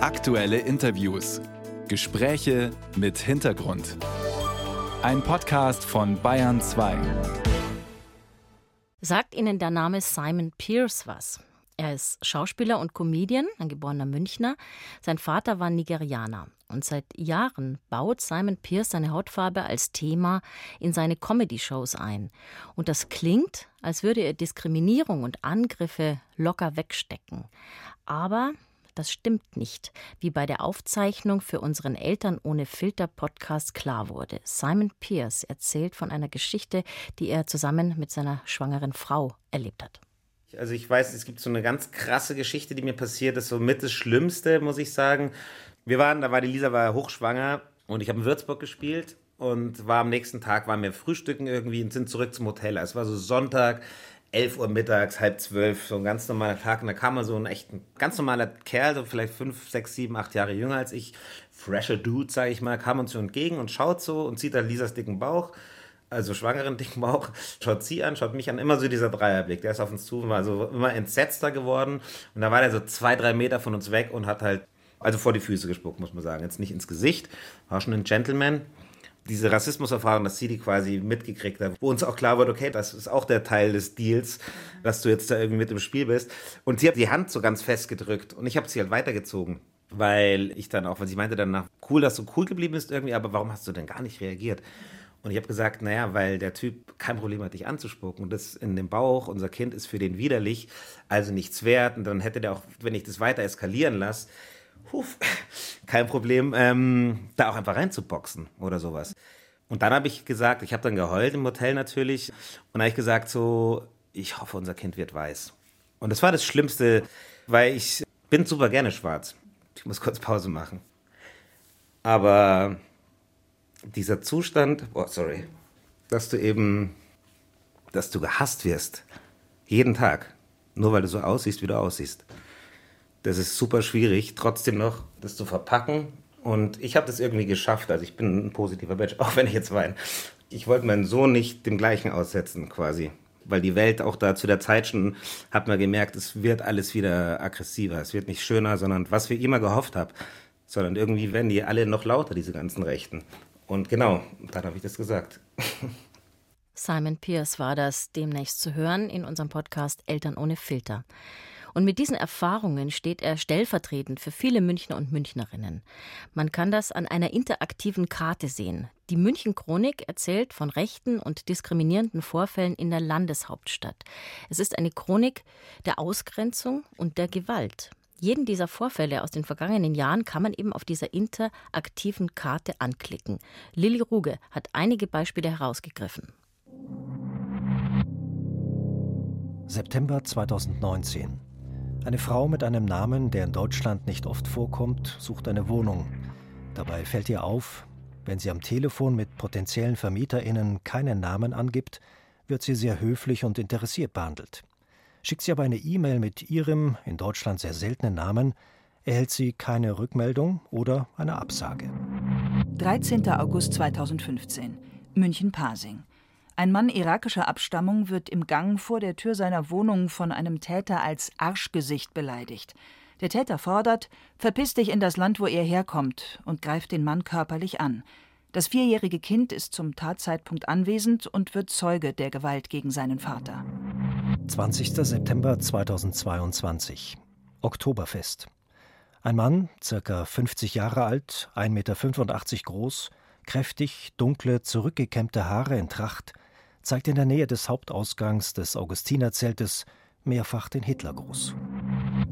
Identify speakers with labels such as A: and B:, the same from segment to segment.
A: Aktuelle Interviews. Gespräche mit Hintergrund. Ein Podcast von Bayern 2.
B: Sagt Ihnen der Name Simon Pierce was? Er ist Schauspieler und Comedian, ein geborener Münchner. Sein Vater war Nigerianer. Und seit Jahren baut Simon Pierce seine Hautfarbe als Thema in seine Comedy-Shows ein. Und das klingt, als würde er Diskriminierung und Angriffe locker wegstecken. Aber das stimmt nicht, wie bei der Aufzeichnung für unseren Eltern ohne Filter Podcast klar wurde. Simon Pierce erzählt von einer Geschichte, die er zusammen mit seiner schwangeren Frau erlebt hat.
C: Also ich weiß, es gibt so eine ganz krasse Geschichte, die mir passiert ist, so mit das Schlimmste, muss ich sagen. Wir waren, da war die Lisa war hochschwanger und ich habe in Würzburg gespielt und war am nächsten Tag, waren wir frühstücken irgendwie und sind zurück zum Hotel. Es war so Sonntag, 11 Uhr mittags, halb zwölf, so ein ganz normaler Tag. Und da kam mal so ein echt ein ganz normaler Kerl, so vielleicht fünf, sechs, sieben, acht Jahre jünger als ich, fresher Dude, sage ich mal, kam uns so entgegen und schaut so und sieht da Lisas dicken Bauch, also schwangeren dicken Bauch, schaut sie an, schaut mich an, immer so dieser Dreierblick. Der ist auf uns zu, war so immer entsetzter geworden. Und da war der so zwei, drei Meter von uns weg und hat halt, also vor die Füße gespuckt, muss man sagen. Jetzt nicht ins Gesicht, war schon ein Gentleman diese Rassismuserfahrung, dass sie die quasi mitgekriegt hat, wo uns auch klar wird, okay, das ist auch der Teil des Deals, dass du jetzt da irgendwie mit im Spiel bist. Und sie hat die Hand so ganz fest gedrückt und ich habe sie halt weitergezogen. Weil ich dann auch, weil sie meinte danach, cool, dass du cool geblieben bist irgendwie, aber warum hast du denn gar nicht reagiert? Und ich habe gesagt, naja, weil der Typ kein Problem hat, dich anzuspucken. Und das in dem Bauch, unser Kind ist für den widerlich, also nichts wert. Und dann hätte der auch, wenn ich das weiter eskalieren lasse, huf, kein Problem, ähm, da auch einfach reinzuboxen oder sowas. Und dann habe ich gesagt, ich habe dann geheult im Hotel natürlich und habe ich gesagt so, ich hoffe, unser Kind wird weiß. Und das war das Schlimmste, weil ich bin super gerne schwarz. Ich muss kurz Pause machen. Aber dieser Zustand, oh sorry, dass du eben, dass du gehasst wirst, jeden Tag, nur weil du so aussiehst, wie du aussiehst das ist super schwierig, trotzdem noch das zu verpacken. Und ich habe das irgendwie geschafft. Also ich bin ein positiver Mensch, auch wenn ich jetzt weine. Ich wollte meinen Sohn nicht dem gleichen aussetzen, quasi. Weil die Welt auch da zu der Zeit schon, hat man gemerkt, es wird alles wieder aggressiver. Es wird nicht schöner, sondern was wir immer gehofft haben. Sondern irgendwie werden die alle noch lauter, diese ganzen Rechten. Und genau, dann habe ich das gesagt.
B: Simon Pierce war das demnächst zu hören in unserem Podcast Eltern ohne Filter. Und mit diesen Erfahrungen steht er stellvertretend für viele Münchner und Münchnerinnen. Man kann das an einer interaktiven Karte sehen. Die München Chronik erzählt von rechten und diskriminierenden Vorfällen in der Landeshauptstadt. Es ist eine Chronik der Ausgrenzung und der Gewalt. Jeden dieser Vorfälle aus den vergangenen Jahren kann man eben auf dieser interaktiven Karte anklicken. Lilly Ruge hat einige Beispiele herausgegriffen.
D: September 2019. Eine Frau mit einem Namen, der in Deutschland nicht oft vorkommt, sucht eine Wohnung. Dabei fällt ihr auf, wenn sie am Telefon mit potenziellen VermieterInnen keinen Namen angibt, wird sie sehr höflich und interessiert behandelt. Schickt sie aber eine E-Mail mit ihrem in Deutschland sehr seltenen Namen, erhält sie keine Rückmeldung oder eine Absage.
E: 13. August 2015 München-Pasing. Ein Mann irakischer Abstammung wird im Gang vor der Tür seiner Wohnung von einem Täter als Arschgesicht beleidigt. Der Täter fordert: Verpiss dich in das Land, wo er herkommt, und greift den Mann körperlich an. Das vierjährige Kind ist zum Tatzeitpunkt anwesend und wird Zeuge der Gewalt gegen seinen Vater.
D: 20. September 2022 Oktoberfest. Ein Mann, circa 50 Jahre alt, 1,85 Meter groß, kräftig, dunkle, zurückgekämmte Haare in Tracht, zeigt in der Nähe des Hauptausgangs des Augustinerzeltes mehrfach den Hitlergruß.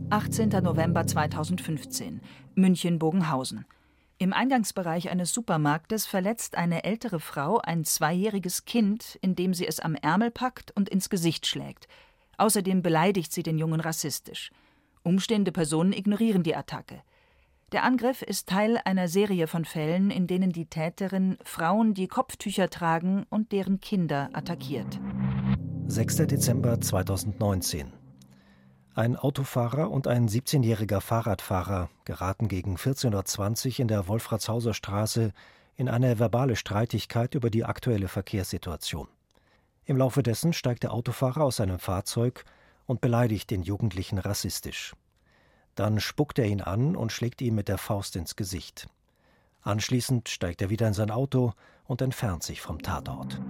E: 18. November 2015 München-Bogenhausen. Im Eingangsbereich eines Supermarktes verletzt eine ältere Frau ein zweijähriges Kind, indem sie es am Ärmel packt und ins Gesicht schlägt. Außerdem beleidigt sie den Jungen rassistisch. Umstehende Personen ignorieren die Attacke. Der Angriff ist Teil einer Serie von Fällen, in denen die Täterin Frauen, die Kopftücher tragen, und deren Kinder attackiert.
D: 6. Dezember 2019. Ein Autofahrer und ein 17-jähriger Fahrradfahrer geraten gegen 14.20 Uhr in der Wolfratshauser Straße in eine verbale Streitigkeit über die aktuelle Verkehrssituation. Im Laufe dessen steigt der Autofahrer aus seinem Fahrzeug und beleidigt den Jugendlichen rassistisch. Dann spuckt er ihn an und schlägt ihm mit der Faust ins Gesicht. Anschließend steigt er wieder in sein Auto und entfernt sich vom Tatort.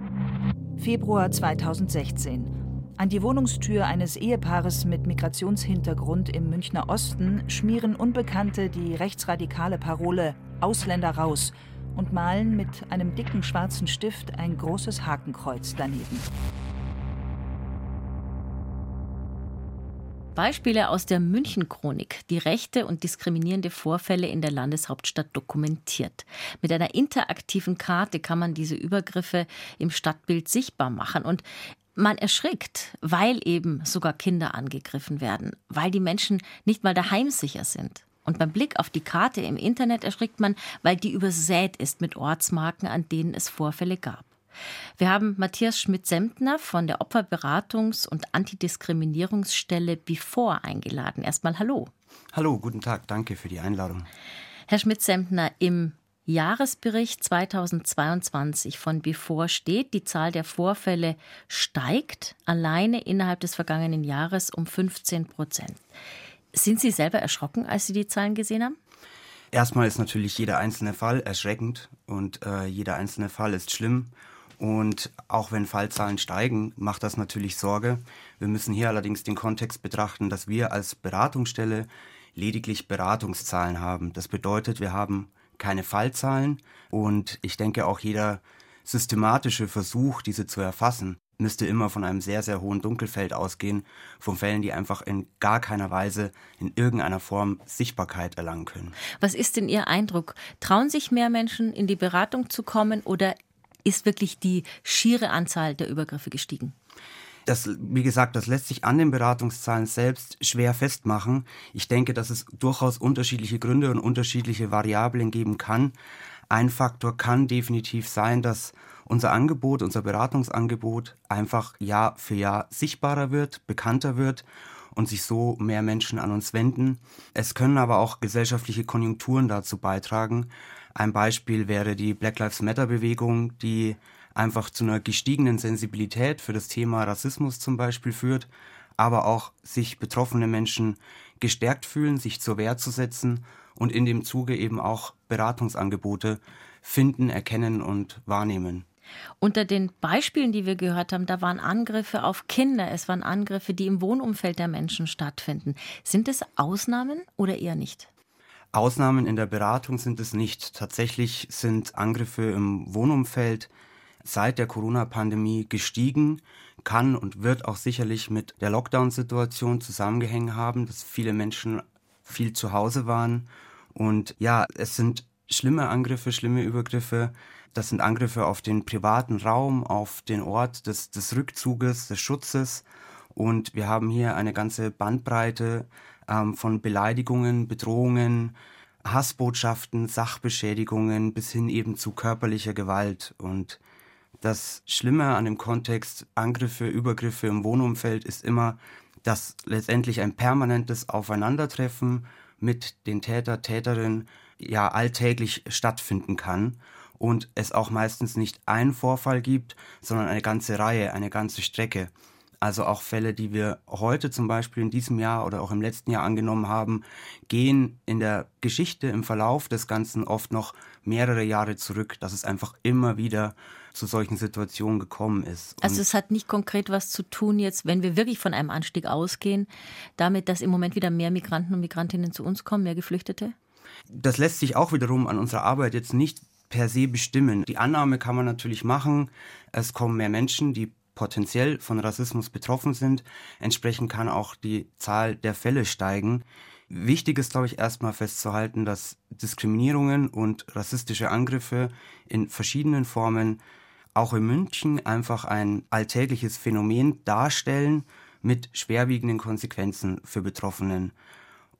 E: Februar 2016. An die Wohnungstür eines Ehepaares mit Migrationshintergrund im Münchner Osten schmieren Unbekannte die rechtsradikale Parole Ausländer raus und malen mit einem dicken schwarzen Stift ein großes Hakenkreuz daneben.
B: Beispiele aus der München-Chronik, die rechte und diskriminierende Vorfälle in der Landeshauptstadt dokumentiert. Mit einer interaktiven Karte kann man diese Übergriffe im Stadtbild sichtbar machen und man erschrickt, weil eben sogar Kinder angegriffen werden, weil die Menschen nicht mal daheim sicher sind. Und beim Blick auf die Karte im Internet erschrickt man, weil die übersät ist mit Ortsmarken, an denen es Vorfälle gab. Wir haben Matthias Schmidt-Semtner von der Opferberatungs- und Antidiskriminierungsstelle Before eingeladen. Erstmal hallo.
F: Hallo, guten Tag, danke für die Einladung.
B: Herr Schmidt-Semtner, im Jahresbericht 2022 von Before steht, die Zahl der Vorfälle steigt alleine innerhalb des vergangenen Jahres um 15 Prozent. Sind Sie selber erschrocken, als Sie die Zahlen gesehen haben?
F: Erstmal ist natürlich jeder einzelne Fall erschreckend und äh, jeder einzelne Fall ist schlimm. Und auch wenn Fallzahlen steigen, macht das natürlich Sorge. Wir müssen hier allerdings den Kontext betrachten, dass wir als Beratungsstelle lediglich Beratungszahlen haben. Das bedeutet, wir haben keine Fallzahlen und ich denke auch jeder systematische Versuch, diese zu erfassen, müsste immer von einem sehr, sehr hohen Dunkelfeld ausgehen, von Fällen, die einfach in gar keiner Weise in irgendeiner Form Sichtbarkeit erlangen können.
B: Was ist denn Ihr Eindruck? Trauen sich mehr Menschen in die Beratung zu kommen oder ist wirklich die schiere Anzahl der Übergriffe gestiegen?
F: Das, wie gesagt, das lässt sich an den Beratungszahlen selbst schwer festmachen. Ich denke, dass es durchaus unterschiedliche Gründe und unterschiedliche Variablen geben kann. Ein Faktor kann definitiv sein, dass unser Angebot, unser Beratungsangebot einfach Jahr für Jahr sichtbarer wird, bekannter wird und sich so mehr Menschen an uns wenden. Es können aber auch gesellschaftliche Konjunkturen dazu beitragen. Ein Beispiel wäre die Black Lives Matter Bewegung, die einfach zu einer gestiegenen Sensibilität für das Thema Rassismus zum Beispiel führt, aber auch sich betroffene Menschen gestärkt fühlen, sich zur Wehr zu setzen und in dem Zuge eben auch Beratungsangebote finden, erkennen und wahrnehmen.
B: Unter den Beispielen, die wir gehört haben, da waren Angriffe auf Kinder, es waren Angriffe, die im Wohnumfeld der Menschen stattfinden. Sind es Ausnahmen oder eher nicht?
F: Ausnahmen in der Beratung sind es nicht. Tatsächlich sind Angriffe im Wohnumfeld seit der Corona-Pandemie gestiegen, kann und wird auch sicherlich mit der Lockdown-Situation zusammengehängt haben, dass viele Menschen viel zu Hause waren. Und ja, es sind schlimme Angriffe, schlimme Übergriffe. Das sind Angriffe auf den privaten Raum, auf den Ort des, des Rückzuges, des Schutzes. Und wir haben hier eine ganze Bandbreite ähm, von Beleidigungen, Bedrohungen, Hassbotschaften, Sachbeschädigungen bis hin eben zu körperlicher Gewalt. Und das Schlimme an dem Kontext Angriffe, Übergriffe im Wohnumfeld ist immer, dass letztendlich ein permanentes Aufeinandertreffen mit den Täter, Täterinnen ja alltäglich stattfinden kann und es auch meistens nicht einen Vorfall gibt, sondern eine ganze Reihe, eine ganze Strecke. Also auch Fälle, die wir heute zum Beispiel in diesem Jahr oder auch im letzten Jahr angenommen haben, gehen in der Geschichte, im Verlauf des Ganzen oft noch mehrere Jahre zurück, dass es einfach immer wieder zu solchen Situationen gekommen ist.
B: Und also es hat nicht konkret was zu tun jetzt, wenn wir wirklich von einem Anstieg ausgehen, damit, dass im Moment wieder mehr Migranten und Migrantinnen zu uns kommen, mehr Geflüchtete?
F: Das lässt sich auch wiederum an unserer Arbeit jetzt nicht per se bestimmen. Die Annahme kann man natürlich machen, es kommen mehr Menschen, die potenziell von Rassismus betroffen sind. Entsprechend kann auch die Zahl der Fälle steigen. Wichtig ist, glaube ich, erstmal festzuhalten, dass Diskriminierungen und rassistische Angriffe in verschiedenen Formen auch in München einfach ein alltägliches Phänomen darstellen mit schwerwiegenden Konsequenzen für Betroffenen.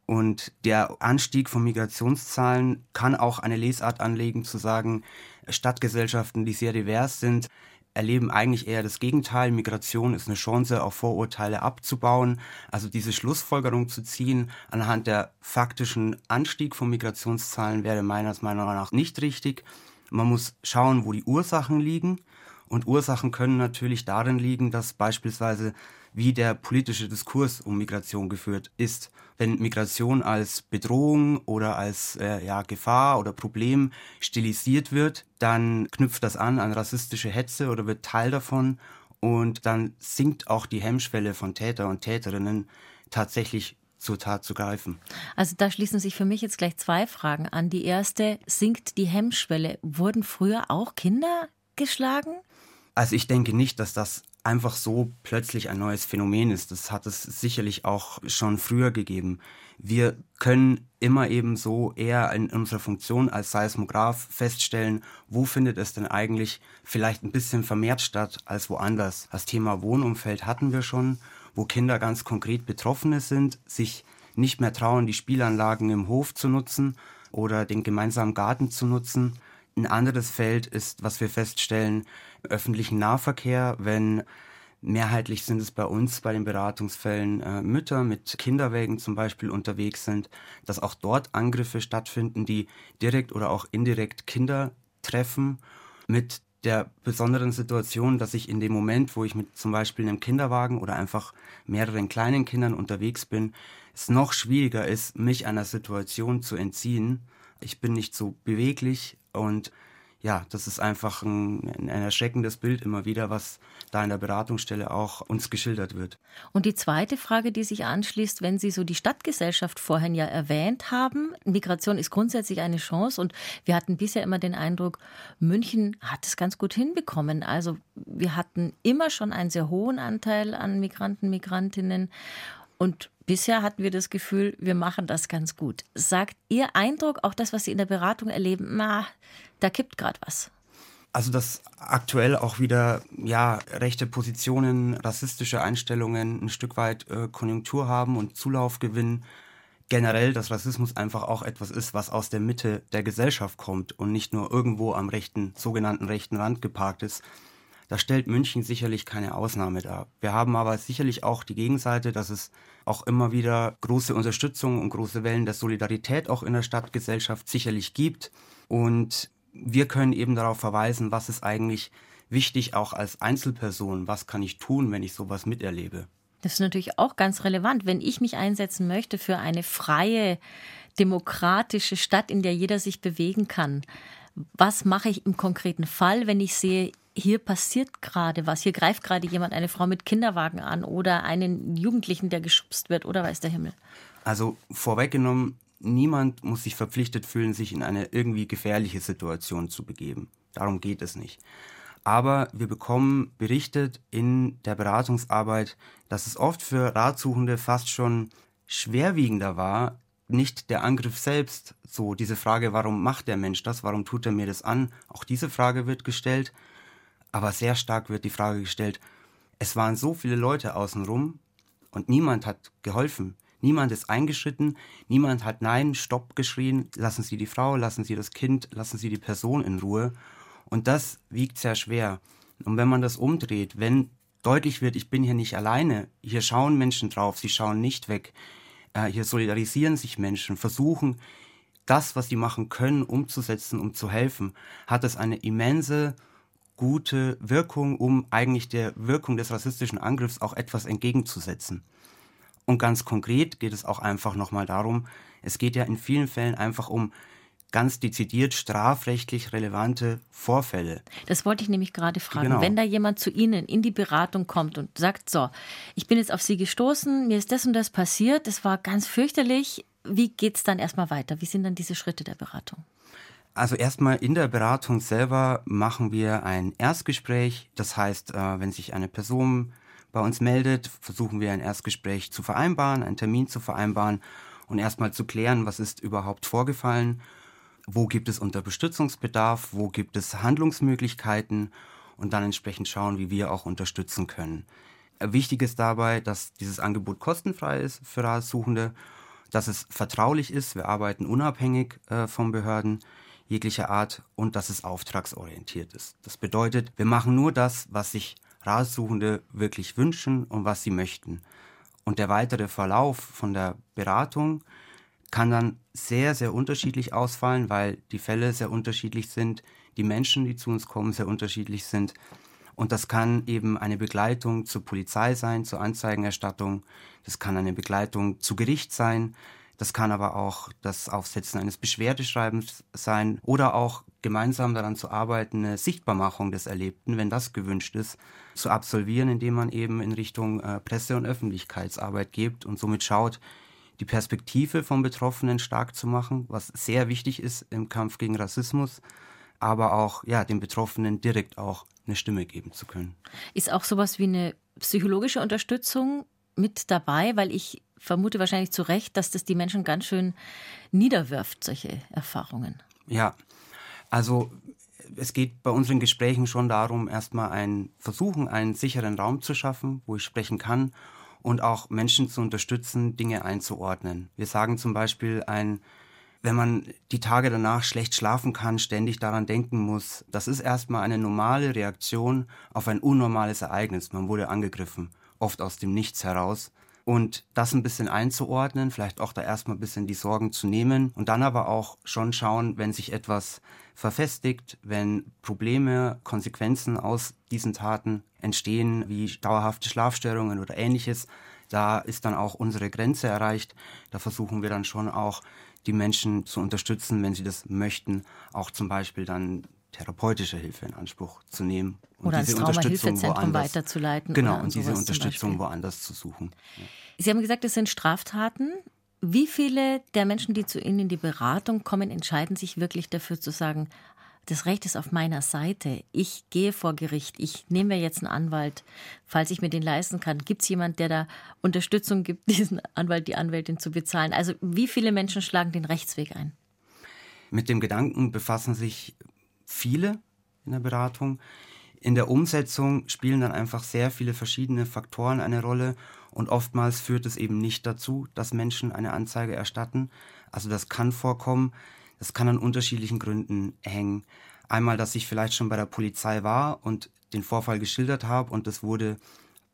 F: Und der Anstieg von Migrationszahlen kann auch eine Lesart anlegen, zu sagen, Stadtgesellschaften, die sehr divers sind, erleben eigentlich eher das Gegenteil. Migration ist eine Chance, auch Vorurteile abzubauen. Also diese Schlussfolgerung zu ziehen anhand der faktischen Anstieg von Migrationszahlen wäre meiner Meinung nach nicht richtig. Man muss schauen, wo die Ursachen liegen. Und Ursachen können natürlich darin liegen, dass beispielsweise wie der politische Diskurs um Migration geführt ist. Wenn Migration als Bedrohung oder als äh, ja, Gefahr oder Problem stilisiert wird, dann knüpft das an an rassistische Hetze oder wird Teil davon und dann sinkt auch die Hemmschwelle von Täter und Täterinnen tatsächlich zur Tat zu greifen.
B: Also da schließen sich für mich jetzt gleich zwei Fragen an. Die erste, sinkt die Hemmschwelle? Wurden früher auch Kinder geschlagen?
F: Also ich denke nicht, dass das einfach so plötzlich ein neues Phänomen ist. Das hat es sicherlich auch schon früher gegeben. Wir können immer eben so eher in unserer Funktion als Seismograph feststellen, wo findet es denn eigentlich vielleicht ein bisschen vermehrt statt als woanders. Das Thema Wohnumfeld hatten wir schon, wo Kinder ganz konkret Betroffene sind, sich nicht mehr trauen, die Spielanlagen im Hof zu nutzen oder den gemeinsamen Garten zu nutzen. Ein anderes Feld ist, was wir feststellen, öffentlichen Nahverkehr, wenn mehrheitlich sind es bei uns bei den Beratungsfällen äh, Mütter mit Kinderwägen zum Beispiel unterwegs sind, dass auch dort Angriffe stattfinden, die direkt oder auch indirekt Kinder treffen, mit der besonderen Situation, dass ich in dem Moment, wo ich mit zum Beispiel einem Kinderwagen oder einfach mehreren kleinen Kindern unterwegs bin, es noch schwieriger ist, mich einer Situation zu entziehen. Ich bin nicht so beweglich und ja, das ist einfach ein, ein, erschreckendes Bild immer wieder, was da in der Beratungsstelle auch uns geschildert wird.
B: Und die zweite Frage, die sich anschließt, wenn Sie so die Stadtgesellschaft vorhin ja erwähnt haben, Migration ist grundsätzlich eine Chance und wir hatten bisher immer den Eindruck, München hat es ganz gut hinbekommen. Also wir hatten immer schon einen sehr hohen Anteil an Migranten, Migrantinnen und bisher hatten wir das Gefühl, wir machen das ganz gut. Sagt Ihr Eindruck, auch das, was Sie in der Beratung erleben, na, da kippt gerade was?
F: Also dass aktuell auch wieder ja rechte Positionen, rassistische Einstellungen ein Stück weit äh, Konjunktur haben und Zulauf gewinnen. Generell, dass Rassismus einfach auch etwas ist, was aus der Mitte der Gesellschaft kommt und nicht nur irgendwo am rechten, sogenannten rechten Rand geparkt ist. Da stellt München sicherlich keine Ausnahme dar. Wir haben aber sicherlich auch die Gegenseite, dass es auch immer wieder große Unterstützung und große Wellen der Solidarität auch in der Stadtgesellschaft sicherlich gibt. Und wir können eben darauf verweisen, was ist eigentlich wichtig auch als Einzelperson, was kann ich tun, wenn ich sowas miterlebe.
B: Das ist natürlich auch ganz relevant, wenn ich mich einsetzen möchte für eine freie, demokratische Stadt, in der jeder sich bewegen kann. Was mache ich im konkreten Fall, wenn ich sehe, hier passiert gerade was, hier greift gerade jemand eine Frau mit Kinderwagen an oder einen Jugendlichen, der geschubst wird oder weiß der Himmel?
F: Also vorweggenommen, niemand muss sich verpflichtet fühlen, sich in eine irgendwie gefährliche Situation zu begeben. Darum geht es nicht. Aber wir bekommen berichtet in der Beratungsarbeit, dass es oft für Ratsuchende fast schon schwerwiegender war, nicht der Angriff selbst, so diese Frage, warum macht der Mensch das, warum tut er mir das an, auch diese Frage wird gestellt, aber sehr stark wird die Frage gestellt, es waren so viele Leute außenrum und niemand hat geholfen. Niemand ist eingeschritten, niemand hat Nein, Stopp geschrien, lassen Sie die Frau, lassen Sie das Kind, lassen Sie die Person in Ruhe. Und das wiegt sehr schwer. Und wenn man das umdreht, wenn deutlich wird, ich bin hier nicht alleine, hier schauen Menschen drauf, sie schauen nicht weg, äh, hier solidarisieren sich Menschen, versuchen, das, was sie machen können, umzusetzen, um zu helfen, hat es eine immense gute Wirkung, um eigentlich der Wirkung des rassistischen Angriffs auch etwas entgegenzusetzen. Und ganz konkret geht es auch einfach nochmal darum, es geht ja in vielen Fällen einfach um ganz dezidiert strafrechtlich relevante Vorfälle.
B: Das wollte ich nämlich gerade fragen. Genau. Wenn da jemand zu Ihnen in die Beratung kommt und sagt, so, ich bin jetzt auf Sie gestoßen, mir ist das und das passiert, das war ganz fürchterlich, wie geht es dann erstmal weiter? Wie sind dann diese Schritte der Beratung?
F: Also erstmal in der Beratung selber machen wir ein Erstgespräch. Das heißt, äh, wenn sich eine Person bei uns meldet, versuchen wir ein Erstgespräch zu vereinbaren, einen Termin zu vereinbaren und erstmal zu klären, was ist überhaupt vorgefallen, wo gibt es Unterstützungsbedarf, wo gibt es Handlungsmöglichkeiten und dann entsprechend schauen, wie wir auch unterstützen können. Wichtig ist dabei, dass dieses Angebot kostenfrei ist für Ratsuchende, dass es vertraulich ist, wir arbeiten unabhängig äh, von Behörden jeglicher Art und dass es auftragsorientiert ist. Das bedeutet, wir machen nur das, was sich Ratsuchende wirklich wünschen und was sie möchten. Und der weitere Verlauf von der Beratung kann dann sehr, sehr unterschiedlich ausfallen, weil die Fälle sehr unterschiedlich sind, die Menschen, die zu uns kommen, sehr unterschiedlich sind. Und das kann eben eine Begleitung zur Polizei sein, zur Anzeigenerstattung. Das kann eine Begleitung zu Gericht sein. Das kann aber auch das Aufsetzen eines Beschwerdeschreibens sein oder auch gemeinsam daran zu arbeiten, eine Sichtbarmachung des Erlebten, wenn das gewünscht ist, zu absolvieren, indem man eben in Richtung äh, Presse- und Öffentlichkeitsarbeit geht und somit schaut, die Perspektive vom Betroffenen stark zu machen, was sehr wichtig ist im Kampf gegen Rassismus, aber auch ja, den Betroffenen direkt auch eine Stimme geben zu können.
B: Ist auch sowas wie eine psychologische Unterstützung mit dabei, weil ich vermute wahrscheinlich zu Recht, dass das die Menschen ganz schön niederwirft, solche Erfahrungen.
F: Ja, also es geht bei unseren Gesprächen schon darum, erstmal ein versuchen, einen sicheren Raum zu schaffen, wo ich sprechen kann und auch Menschen zu unterstützen, Dinge einzuordnen. Wir sagen zum Beispiel ein wenn man die Tage danach schlecht schlafen kann, ständig daran denken muss, das ist erstmal eine normale Reaktion auf ein unnormales Ereignis. Man wurde angegriffen, oft aus dem Nichts heraus. Und das ein bisschen einzuordnen, vielleicht auch da erstmal ein bisschen die Sorgen zu nehmen und dann aber auch schon schauen, wenn sich etwas verfestigt, wenn Probleme, Konsequenzen aus diesen Taten entstehen, wie dauerhafte Schlafstörungen oder ähnliches, da ist dann auch unsere Grenze erreicht. Da versuchen wir dann schon auch die Menschen zu unterstützen, wenn sie das möchten, auch zum Beispiel dann therapeutische Hilfe in Anspruch zu nehmen.
B: Und oder diese Traumahilfezentrum weiterzuleiten.
F: Genau, und diese Unterstützung woanders zu suchen.
B: Ja. Sie haben gesagt, es sind Straftaten. Wie viele der Menschen, die zu Ihnen in die Beratung kommen, entscheiden sich wirklich dafür zu sagen, das Recht ist auf meiner Seite. Ich gehe vor Gericht. Ich nehme mir jetzt einen Anwalt, falls ich mir den leisten kann. Gibt es jemand, der da Unterstützung gibt, diesen Anwalt, die Anwältin zu bezahlen? Also wie viele Menschen schlagen den Rechtsweg ein?
F: Mit dem Gedanken befassen sich viele in der Beratung. In der Umsetzung spielen dann einfach sehr viele verschiedene Faktoren eine Rolle und oftmals führt es eben nicht dazu, dass Menschen eine Anzeige erstatten. Also das kann vorkommen. Das kann an unterschiedlichen Gründen hängen. Einmal, dass ich vielleicht schon bei der Polizei war und den Vorfall geschildert habe und das wurde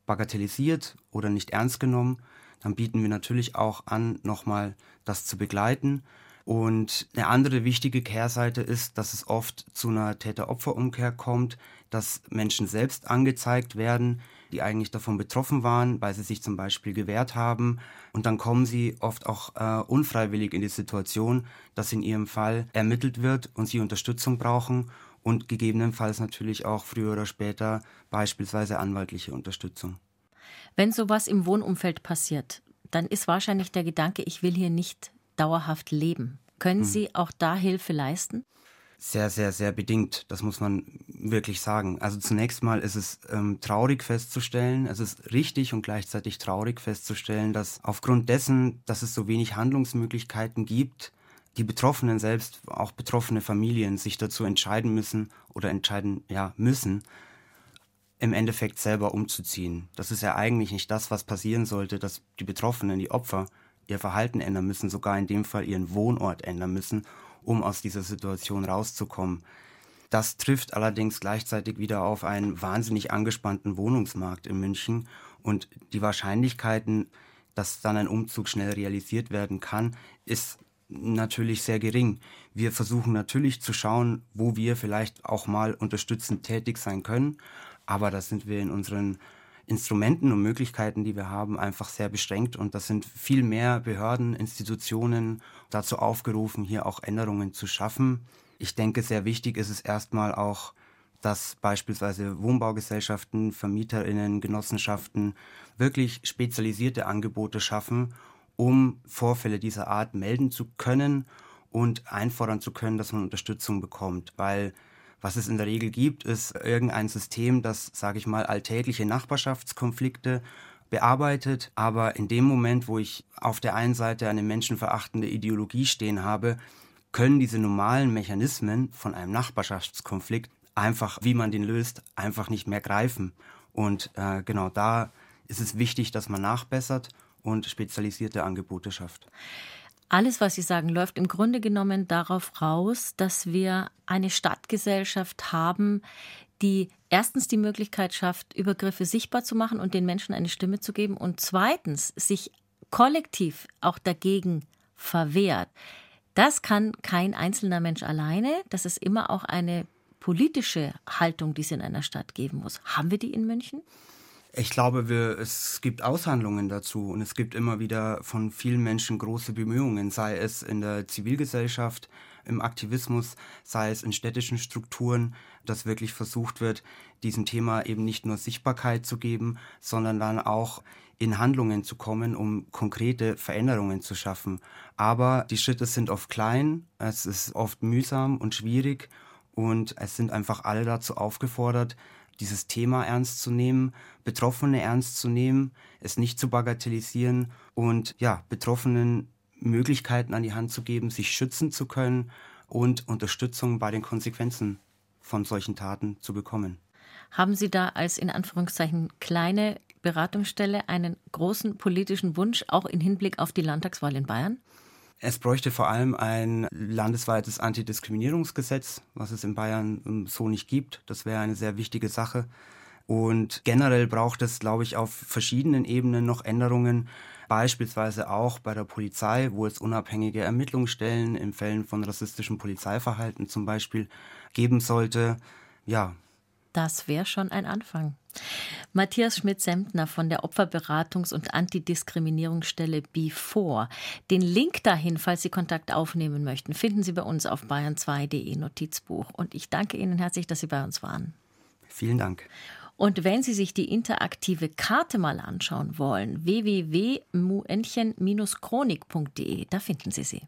F: bagatellisiert oder nicht ernst genommen. Dann bieten wir natürlich auch an, nochmal das zu begleiten. Und eine andere wichtige Kehrseite ist, dass es oft zu einer Täter-Opfer-Umkehr kommt, dass Menschen selbst angezeigt werden, die eigentlich davon betroffen waren, weil sie sich zum Beispiel gewehrt haben. Und dann kommen sie oft auch äh, unfreiwillig in die Situation, dass in ihrem Fall ermittelt wird und sie Unterstützung brauchen und gegebenenfalls natürlich auch früher oder später beispielsweise anwaltliche Unterstützung.
B: Wenn sowas im Wohnumfeld passiert, dann ist wahrscheinlich der Gedanke, ich will hier nicht dauerhaft leben. Können hm. Sie auch da Hilfe leisten?
F: Sehr, sehr, sehr bedingt. Das muss man wirklich sagen. Also zunächst mal ist es ähm, traurig festzustellen, es ist richtig und gleichzeitig traurig festzustellen, dass aufgrund dessen, dass es so wenig Handlungsmöglichkeiten gibt, die Betroffenen selbst, auch betroffene Familien, sich dazu entscheiden müssen oder entscheiden ja müssen, im Endeffekt selber umzuziehen. Das ist ja eigentlich nicht das, was passieren sollte, dass die Betroffenen, die Opfer, ihr Verhalten ändern müssen, sogar in dem Fall ihren Wohnort ändern müssen, um aus dieser Situation rauszukommen. Das trifft allerdings gleichzeitig wieder auf einen wahnsinnig angespannten Wohnungsmarkt in München und die Wahrscheinlichkeiten, dass dann ein Umzug schnell realisiert werden kann, ist natürlich sehr gering. Wir versuchen natürlich zu schauen, wo wir vielleicht auch mal unterstützend tätig sein können, aber da sind wir in unseren Instrumenten und Möglichkeiten, die wir haben, einfach sehr beschränkt. Und das sind viel mehr Behörden, Institutionen dazu aufgerufen, hier auch Änderungen zu schaffen. Ich denke, sehr wichtig ist es erstmal auch, dass beispielsweise Wohnbaugesellschaften, Vermieterinnen, Genossenschaften wirklich spezialisierte Angebote schaffen, um Vorfälle dieser Art melden zu können und einfordern zu können, dass man Unterstützung bekommt. Weil was es in der Regel gibt, ist irgendein System, das, sage ich mal, alltägliche Nachbarschaftskonflikte bearbeitet. Aber in dem Moment, wo ich auf der einen Seite eine menschenverachtende Ideologie stehen habe, können diese normalen Mechanismen von einem Nachbarschaftskonflikt einfach, wie man den löst, einfach nicht mehr greifen. Und äh, genau da ist es wichtig, dass man nachbessert und spezialisierte Angebote schafft.
B: Alles, was Sie sagen, läuft im Grunde genommen darauf raus, dass wir eine Stadtgesellschaft haben, die erstens die Möglichkeit schafft, Übergriffe sichtbar zu machen und den Menschen eine Stimme zu geben und zweitens sich kollektiv auch dagegen verwehrt. Das kann kein einzelner Mensch alleine. Das ist immer auch eine politische Haltung, die es in einer Stadt geben muss. Haben wir die in München?
F: Ich glaube, wir, es gibt Aushandlungen dazu und es gibt immer wieder von vielen Menschen große Bemühungen, sei es in der Zivilgesellschaft, im Aktivismus, sei es in städtischen Strukturen, dass wirklich versucht wird, diesem Thema eben nicht nur Sichtbarkeit zu geben, sondern dann auch in Handlungen zu kommen, um konkrete Veränderungen zu schaffen. Aber die Schritte sind oft klein, es ist oft mühsam und schwierig und es sind einfach alle dazu aufgefordert, dieses Thema ernst zu nehmen, Betroffene ernst zu nehmen, es nicht zu bagatellisieren und ja, Betroffenen Möglichkeiten an die Hand zu geben, sich schützen zu können und Unterstützung bei den Konsequenzen von solchen Taten zu bekommen.
B: Haben Sie da als in Anführungszeichen kleine Beratungsstelle einen großen politischen Wunsch, auch im Hinblick auf die Landtagswahl in Bayern?
F: Es bräuchte vor allem ein landesweites Antidiskriminierungsgesetz, was es in Bayern ähm, so nicht gibt. Das wäre eine sehr wichtige Sache. Und generell braucht es, glaube ich, auf verschiedenen Ebenen noch Änderungen, beispielsweise auch bei der Polizei, wo es unabhängige Ermittlungsstellen in Fällen von rassistischem Polizeiverhalten zum Beispiel geben sollte. Ja.
B: Das wäre schon ein Anfang. Matthias Schmidt-Semtner von der Opferberatungs- und Antidiskriminierungsstelle B4. Den Link dahin, falls Sie Kontakt aufnehmen möchten, finden Sie bei uns auf bayern2.de Notizbuch. Und ich danke Ihnen herzlich, dass Sie bei uns waren.
F: Vielen Dank.
B: Und wenn Sie sich die interaktive Karte mal anschauen wollen, www.muentchen-chronik.de, da finden Sie sie.